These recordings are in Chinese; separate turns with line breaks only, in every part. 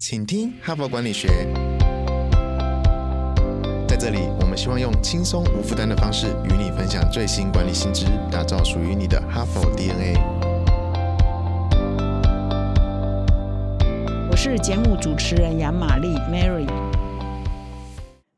请听哈佛管理学。在这里，我们希望用轻松无负担的方式与你分享最新管理新知，打造属于你的哈佛 DNA。
我是节目主持人杨玛丽 Mary。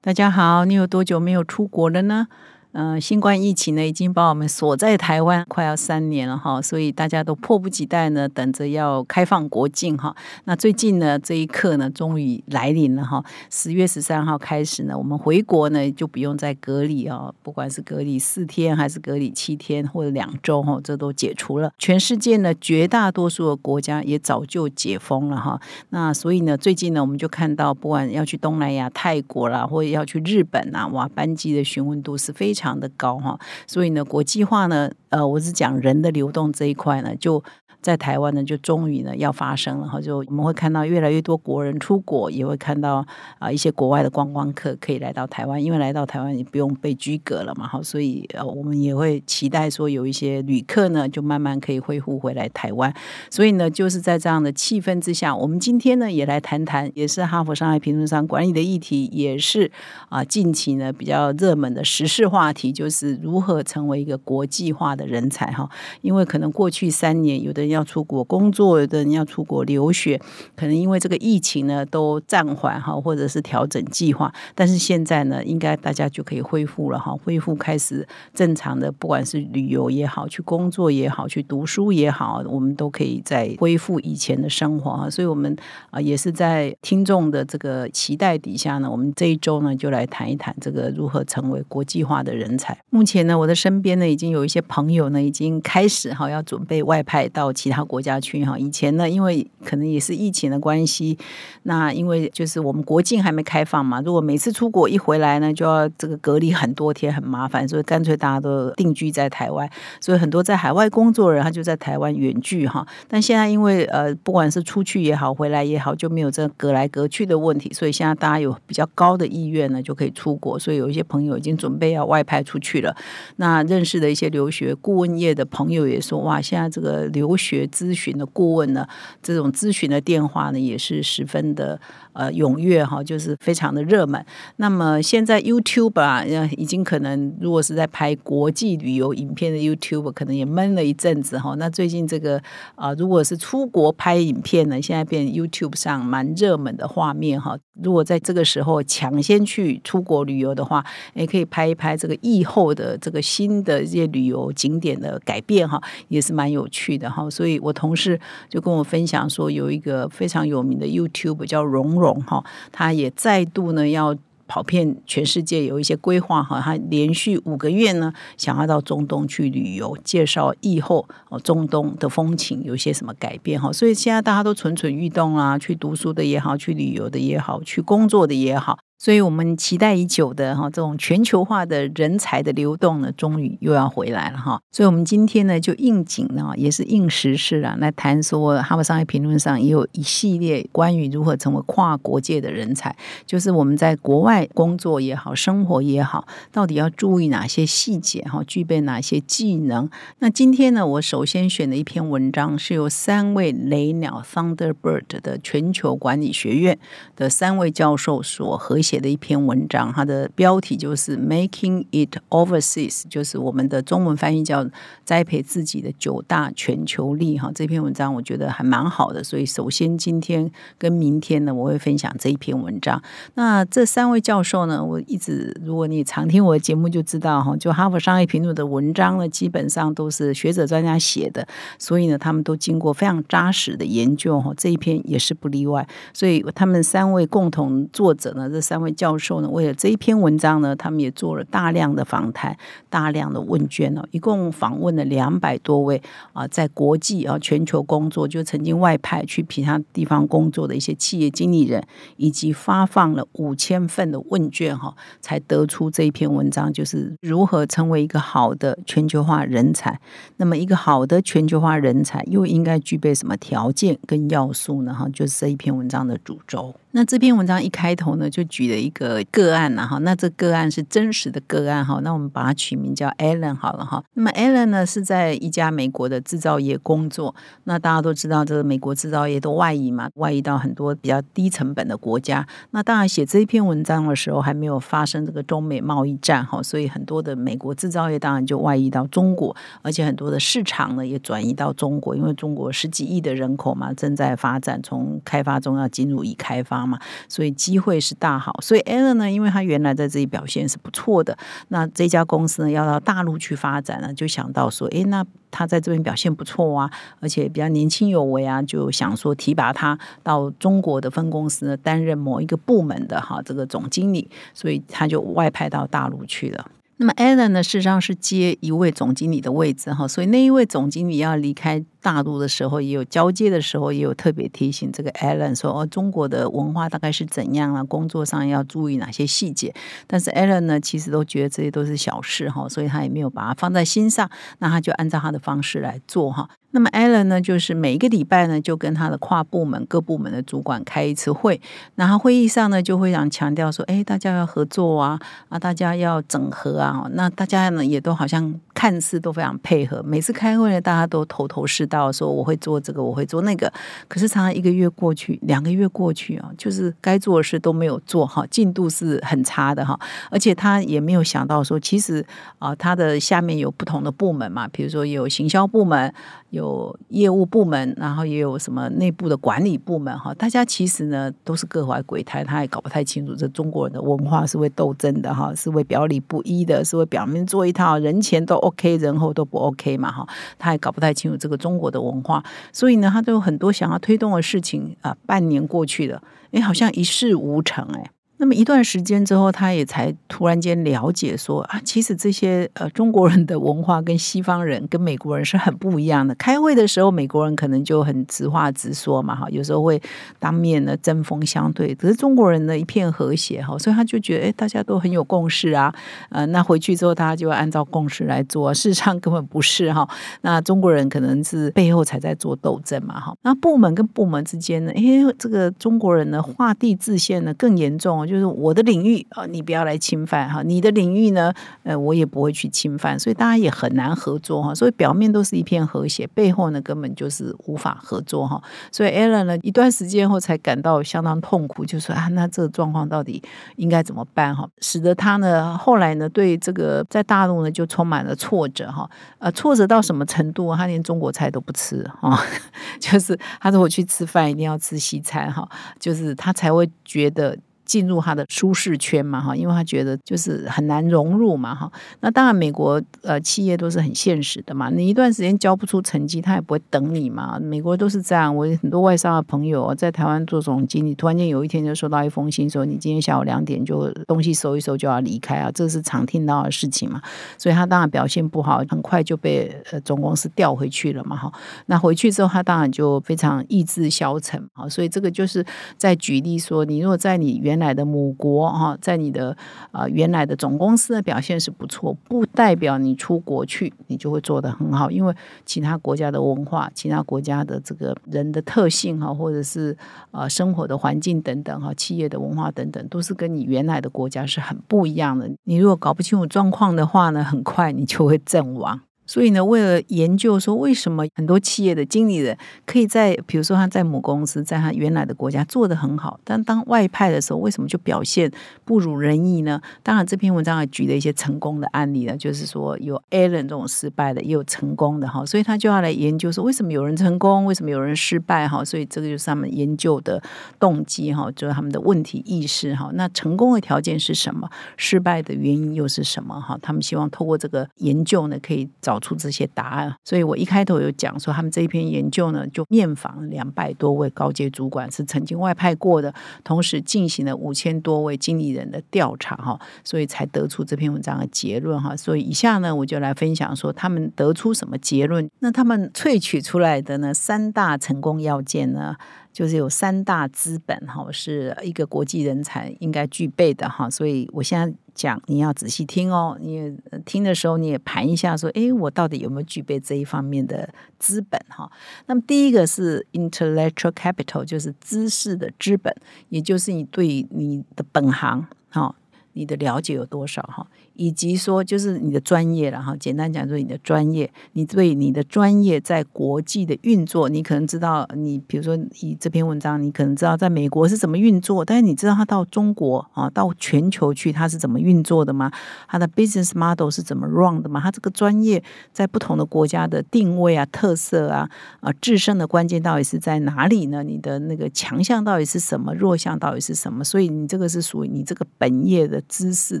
大家好，你有多久没有出国了呢？嗯，新冠疫情呢，已经把我们锁在台湾快要三年了哈，所以大家都迫不及待呢，等着要开放国境哈。那最近呢，这一刻呢，终于来临了哈。十月十三号开始呢，我们回国呢，就不用再隔离啊，不管是隔离四天还是隔离七天或者两周哈，这都解除了。全世界呢，绝大多数的国家也早就解封了哈。那所以呢，最近呢，我们就看到，不管要去东南亚、泰国啦，或者要去日本啊，哇，班机的询问度是非常。非常的高哈，所以呢，国际化呢，呃，我是讲人的流动这一块呢，就。在台湾呢，就终于呢要发生了哈，就我们会看到越来越多国人出国，也会看到啊一些国外的观光客可以来到台湾，因为来到台湾也不用被拘隔了嘛哈，所以呃我们也会期待说有一些旅客呢就慢慢可以恢复回来台湾，所以呢就是在这样的气氛之下，我们今天呢也来谈谈，也是哈佛商业评论上管理的议题，也是啊近期呢比较热门的时事话题，就是如何成为一个国际化的人才哈，因为可能过去三年有的。要要出国工作的人要出国留学，可能因为这个疫情呢都暂缓哈，或者是调整计划。但是现在呢，应该大家就可以恢复了哈，恢复开始正常的，不管是旅游也好，去工作也好，去读书也好，我们都可以再恢复以前的生活哈。所以，我们啊也是在听众的这个期待底下呢，我们这一周呢就来谈一谈这个如何成为国际化的人才。目前呢，我的身边呢已经有一些朋友呢已经开始哈要准备外派到。其他国家去哈，以前呢，因为可能也是疫情的关系，那因为就是我们国境还没开放嘛，如果每次出国一回来呢，就要这个隔离很多天，很麻烦，所以干脆大家都定居在台湾，所以很多在海外工作人他就在台湾远距哈。但现在因为呃，不管是出去也好，回来也好，就没有这隔来隔去的问题，所以现在大家有比较高的意愿呢，就可以出国。所以有一些朋友已经准备要外派出去了。那认识的一些留学顾问业的朋友也说，哇，现在这个留学学咨询的顾问呢，这种咨询的电话呢，也是十分的。呃，踊跃哈，就是非常的热门。那么现在 YouTube 啊，已经可能如果是在拍国际旅游影片的 YouTube，可能也闷了一阵子哈。那最近这个啊，如果是出国拍影片呢，现在变 YouTube 上蛮热门的画面哈。如果在这个时候抢先去出国旅游的话，也可以拍一拍这个疫后的这个新的这些旅游景点的改变哈，也是蛮有趣的哈。所以我同事就跟我分享说，有一个非常有名的 YouTube 叫蓉蓉。哈，他也再度呢要跑遍全世界，有一些规划哈。他连续五个月呢，想要到中东去旅游，介绍疫后哦中东的风情有些什么改变哈。所以现在大家都蠢蠢欲动啊，去读书的也好，去旅游的也好，去工作的也好。所以我们期待已久的哈，这种全球化的人才的流动呢，终于又要回来了哈。所以，我们今天呢，就应景呢，也是应时事啊，来谈说《哈佛商业评论》上也有一系列关于如何成为跨国界的人才，就是我们在国外工作也好，生活也好，到底要注意哪些细节哈，具备哪些技能？那今天呢，我首先选的一篇文章是由三位雷鸟 （Thunderbird） 的全球管理学院的三位教授所合。写的一篇文章，它的标题就是 “Making It Overseas”，就是我们的中文翻译叫“栽培自己的九大全球力”哈。这篇文章我觉得还蛮好的，所以首先今天跟明天呢，我会分享这一篇文章。那这三位教授呢，我一直如果你常听我的节目就知道哈，就哈佛商业评论的文章呢，基本上都是学者专家写的，所以呢，他们都经过非常扎实的研究哈。这一篇也是不例外，所以他们三位共同作者呢，这三。三位教授呢，为了这一篇文章呢，他们也做了大量的访谈、大量的问卷哦，一共访问了两百多位啊，在国际啊、全球工作，就曾经外派去其他地方工作的一些企业经理人，以及发放了五千份的问卷哈，才得出这一篇文章，就是如何成为一个好的全球化人才。那么，一个好的全球化人才又应该具备什么条件跟要素呢？哈，就是这一篇文章的主轴。那这篇文章一开头呢，就举。了一个个案呐哈。那这个案是真实的个案哈，那我们把它取名叫 Alan 好了哈。那么 Alan 呢是在一家美国的制造业工作。那大家都知道，这个美国制造业都外移嘛，外移到很多比较低成本的国家。那当然写这一篇文章的时候，还没有发生这个中美贸易战哈，所以很多的美国制造业当然就外移到中国，而且很多的市场呢也转移到中国，因为中国十几亿的人口嘛，正在发展，从开发中要进入已开发嘛，所以机会是大好。所以 Alan 呢，因为他原来在这里表现是不错的，那这家公司呢要到大陆去发展呢，就想到说，哎，那他在这边表现不错啊，而且比较年轻有为啊，就想说提拔他到中国的分公司呢，担任某一个部门的哈这个总经理，所以他就外派到大陆去了。那么 Alan 呢，事实上是接一位总经理的位置哈，所以那一位总经理要离开大陆的时候，也有交接的时候，也有特别提醒这个 Alan 说哦，中国的文化大概是怎样啊，工作上要注意哪些细节。但是 Alan 呢，其实都觉得这些都是小事哈，所以他也没有把它放在心上，那他就按照他的方式来做哈。那么 Alan 呢，就是每一个礼拜呢，就跟他的跨部门各部门的主管开一次会，然后会议上呢，就会想强调说，哎，大家要合作啊，啊，大家要整合啊，那大家呢也都好像看似都非常配合，每次开会呢，大家都头头是道，说我会做这个，我会做那个，可是常常一个月过去，两个月过去啊，就是该做的事都没有做哈，进度是很差的哈，而且他也没有想到说，其实啊，他的下面有不同的部门嘛，比如说有行销部门。有业务部门，然后也有什么内部的管理部门哈，大家其实呢都是各怀鬼胎，他也搞不太清楚这中国人的文化是会斗争的哈，是会表里不一的，是会表面做一套，人前都 OK，人后都不 OK 嘛哈，他也搞不太清楚这个中国的文化，所以呢，他都有很多想要推动的事情啊，半年过去了，哎，好像一事无成哎。那么一段时间之后，他也才突然间了解说啊，其实这些呃中国人的文化跟西方人跟美国人是很不一样的。开会的时候，美国人可能就很直话直说嘛，哈，有时候会当面呢针锋相对。可是中国人呢，一片和谐哈，所以他就觉得哎，大家都很有共识啊，呃，那回去之后，大家就按照共识来做。事实上根本不是哈，那中国人可能是背后才在做斗争嘛，哈。那部门跟部门之间呢，哎，这个中国人呢，画地自限呢更严重。就是我的领域啊，你不要来侵犯哈。你的领域呢，呃，我也不会去侵犯，所以大家也很难合作哈。所以表面都是一片和谐，背后呢根本就是无法合作哈。所以 Alan 呢一段时间后才感到相当痛苦，就说啊，那这个状况到底应该怎么办哈？使得他呢后来呢对这个在大陆呢就充满了挫折哈。呃，挫折到什么程度？他连中国菜都不吃哈，就是他说我去吃饭一定要吃西餐哈，就是他才会觉得。进入他的舒适圈嘛，哈，因为他觉得就是很难融入嘛，哈。那当然，美国呃企业都是很现实的嘛，你一段时间交不出成绩，他也不会等你嘛。美国都是这样。我很多外商的朋友在台湾做总经理，突然间有一天就收到一封信，说你今天下午两点就东西收一收就要离开啊，这是常听到的事情嘛。所以他当然表现不好，很快就被呃总公司调回去了嘛，哈。那回去之后，他当然就非常意志消沉啊。所以这个就是在举例说，你如果在你原来的母国哈，在你的啊原来的总公司的表现是不错，不代表你出国去你就会做得很好，因为其他国家的文化、其他国家的这个人的特性哈，或者是呃生活的环境等等哈，企业的文化等等，都是跟你原来的国家是很不一样的。你如果搞不清楚状况的话呢，很快你就会阵亡。所以呢，为了研究说为什么很多企业的经理人可以在，比如说他在母公司，在他原来的国家做得很好，但当外派的时候，为什么就表现不如人意呢？当然，这篇文章也举了一些成功的案例了，就是说有 Alan 这种失败的，也有成功的哈。所以他就要来研究说，为什么有人成功，为什么有人失败哈？所以这个就是他们研究的动机哈，就是他们的问题意识哈。那成功的条件是什么？失败的原因又是什么哈？他们希望透过这个研究呢，可以找。出这些答案，所以我一开头有讲说，他们这一篇研究呢，就面访两百多位高阶主管，是曾经外派过的，同时进行了五千多位经理人的调查，哈，所以才得出这篇文章的结论，哈。所以以下呢，我就来分享说，他们得出什么结论？那他们萃取出来的呢，三大成功要件呢？就是有三大资本哈，是一个国际人才应该具备的哈。所以我现在讲，你要仔细听哦。你听的时候，你也盘一下，说，诶，我到底有没有具备这一方面的资本哈？那么第一个是 intellectual capital，就是知识的资本，也就是你对你的本行哈，你的了解有多少哈？以及说，就是你的专业了哈。简单讲，就是你的专业，你对你的专业在国际的运作，你可能知道，你比如说以这篇文章，你可能知道在美国是怎么运作，但是你知道它到中国啊，到全球去它是怎么运作的吗？它的 business model 是怎么 run 的吗？它这个专业在不同的国家的定位啊、特色啊、啊制胜的关键到底是在哪里呢？你的那个强项到底是什么？弱项到底是什么？所以你这个是属于你这个本业的知识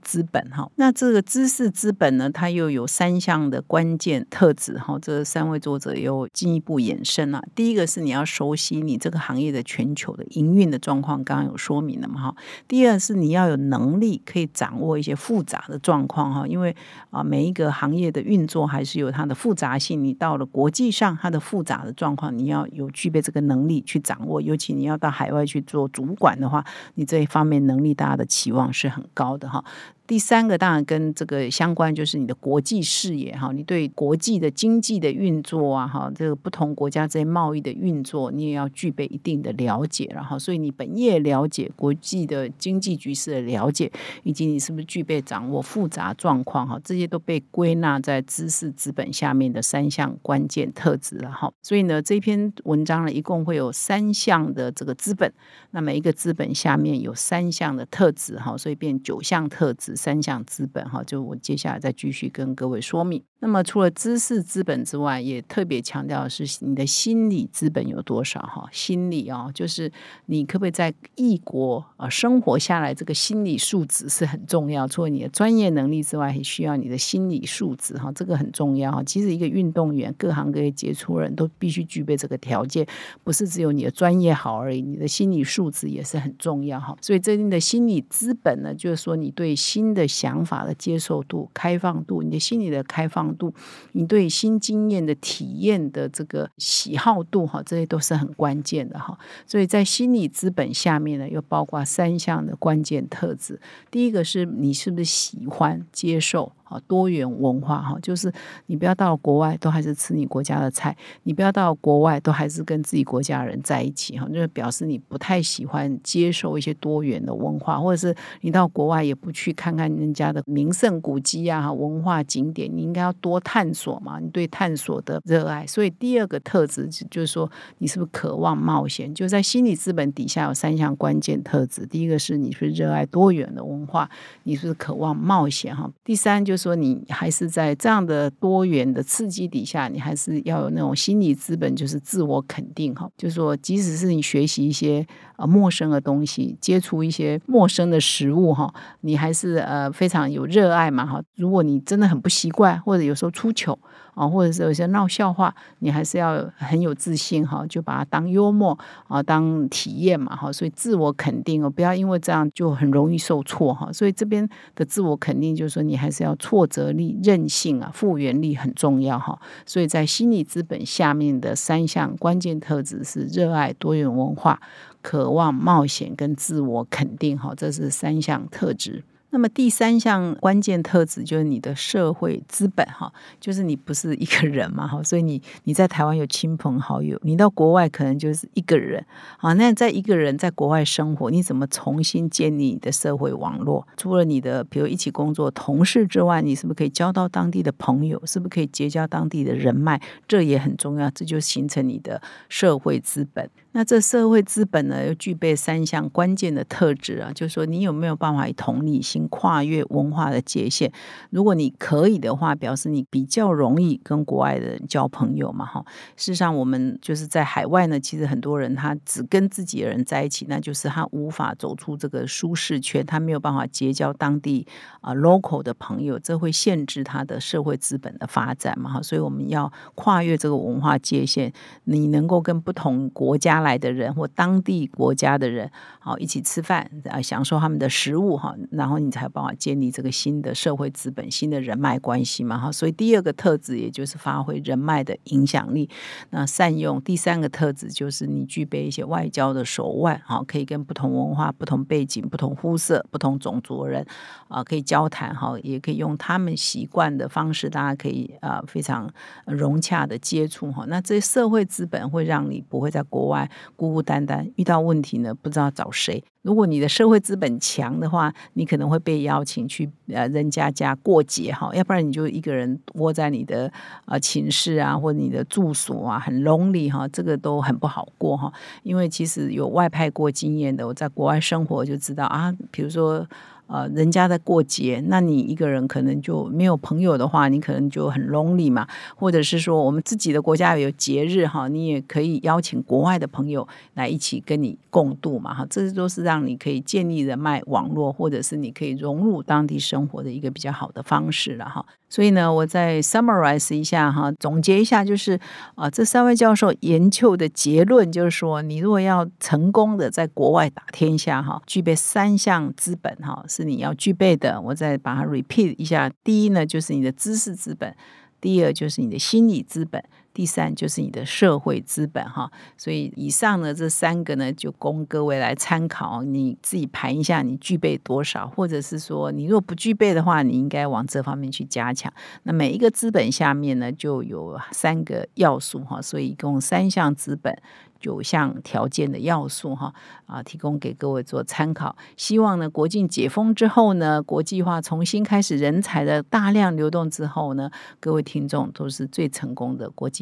资本哈。那这个知识资本呢，它又有三项的关键特质哈。这三位作者又进一步延伸了。第一个是你要熟悉你这个行业的全球的营运的状况，刚刚有说明了嘛哈。第二是你要有能力可以掌握一些复杂的状况哈，因为啊每一个行业的运作还是有它的复杂性。你到了国际上，它的复杂的状况，你要有具备这个能力去掌握。尤其你要到海外去做主管的话，你这一方面能力大家的期望是很高的哈。第三个当然跟这个相关，就是你的国际视野哈，你对国际的经济的运作啊哈，这个不同国家之间贸易的运作，你也要具备一定的了解，然后所以你本业了解国际的经济局势的了解，以及你是不是具备掌握复杂状况哈，这些都被归纳在知识资本下面的三项关键特质了哈。所以呢，这篇文章呢，一共会有三项的这个资本，那每一个资本下面有三项的特质哈，所以变九项特质。三项资本哈，就我接下来再继续跟各位说明。那么除了知识资本之外，也特别强调的是你的心理资本有多少哈？心理哦，就是你可不可以在异国啊生活下来，这个心理素质是很重要。除了你的专业能力之外，还需要你的心理素质哈，这个很重要哈。其实一个运动员，各行各业杰出人都必须具备这个条件，不是只有你的专业好而已，你的心理素质也是很重要哈。所以这定的心理资本呢，就是说你对新的想法的接受度、开放度，你的心理的开放。度，你对新经验的体验的这个喜好度哈，这些都是很关键的哈。所以在心理资本下面呢，又包括三项的关键特质。第一个是你是不是喜欢接受。多元文化哈，就是你不要到国外都还是吃你国家的菜，你不要到国外都还是跟自己国家的人在一起哈，就是表示你不太喜欢接受一些多元的文化，或者是你到国外也不去看看人家的名胜古迹啊、文化景点，你应该要多探索嘛，你对探索的热爱。所以第二个特质就是说，你是不是渴望冒险？就在心理资本底下有三项关键特质，第一个是你是热爱多元的文化，你是渴望冒险哈，第三就是。说你还是在这样的多元的刺激底下，你还是要有那种心理资本，就是自我肯定哈。就是说，即使是你学习一些陌生的东西，接触一些陌生的食物哈，你还是呃非常有热爱嘛哈。如果你真的很不习惯，或者有时候出糗。啊，或者是有些闹笑话，你还是要很有自信哈，就把它当幽默啊，当体验嘛哈，所以自我肯定哦，不要因为这样就很容易受挫哈。所以这边的自我肯定就是说，你还是要挫折力、韧性啊、复原力很重要哈。所以在心理资本下面的三项关键特质是热爱多元文化、渴望冒险跟自我肯定哈，这是三项特质。那么第三项关键特质就是你的社会资本哈，就是你不是一个人嘛哈，所以你你在台湾有亲朋好友，你到国外可能就是一个人啊。那在一个人在国外生活，你怎么重新建立你的社会网络？除了你的比如一起工作同事之外，你是不是可以交到当地的朋友？是不是可以结交当地的人脉？这也很重要，这就形成你的社会资本。那这社会资本呢，又具备三项关键的特质啊，就是说你有没有办法以同理心跨越文化的界限？如果你可以的话，表示你比较容易跟国外的人交朋友嘛，哈。事实上，我们就是在海外呢，其实很多人他只跟自己的人在一起，那就是他无法走出这个舒适圈，他没有办法结交当地啊 local 的朋友，这会限制他的社会资本的发展嘛，哈。所以我们要跨越这个文化界限，你能够跟不同国家。来的人或当地国家的人，好一起吃饭啊，享受他们的食物哈，然后你才有办法建立这个新的社会资本、新的人脉关系嘛哈。所以第二个特质也就是发挥人脉的影响力，那善用第三个特质就是你具备一些外交的手腕，哈，可以跟不同文化、不同背景、不同肤色、不同种族人啊，可以交谈哈，也可以用他们习惯的方式，大家可以啊非常融洽的接触哈。那这社会资本会让你不会在国外孤孤单单，遇到问题呢不知道找谁。如果你的社会资本强的话，你可能会被邀请去呃人家家过节哈，要不然你就一个人窝在你的呃寝室啊或者你的住所啊，很 lonely 哈，这个都很不好过哈。因为其实有外派过经验的，我在国外生活就知道啊，比如说。呃，人家在过节，那你一个人可能就没有朋友的话，你可能就很 lonely 嘛。或者是说，我们自己的国家有节日哈，你也可以邀请国外的朋友来一起跟你共度嘛哈。这都是让你可以建立人脉网络，或者是你可以融入当地生活的一个比较好的方式了哈。所以呢，我再 summarize 一下哈，总结一下，就是啊，这三位教授研究的结论就是说，你如果要成功的在国外打天下哈，具备三项资本哈，是你要具备的。我再把它 repeat 一下，第一呢，就是你的知识资本；第二就是你的心理资本。第三就是你的社会资本哈，所以以上呢这三个呢就供各位来参考，你自己盘一下你具备多少，或者是说你若不具备的话，你应该往这方面去加强。那每一个资本下面呢就有三个要素哈，所以一共三项资本。九项条件的要素哈啊，提供给各位做参考。希望呢，国境解封之后呢，国际化重新开始，人才的大量流动之后呢，各位听众都是最成功的国际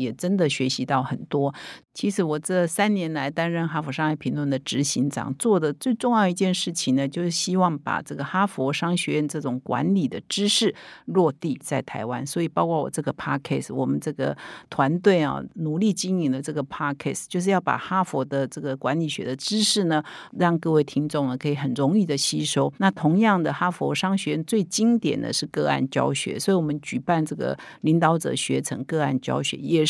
也真的学习到很多。其实我这三年来担任哈佛商业评论的执行长，做的最重要一件事情呢，就是希望把这个哈佛商学院这种管理的知识落地在台湾。所以包括我这个 podcast，我们这个团队啊，努力经营的这个 podcast，就是要把哈佛的这个管理学的知识呢，让各位听众呢可以很容易的吸收。那同样的，哈佛商学院最经典的是个案教学，所以我们举办这个领导者学成个案教学也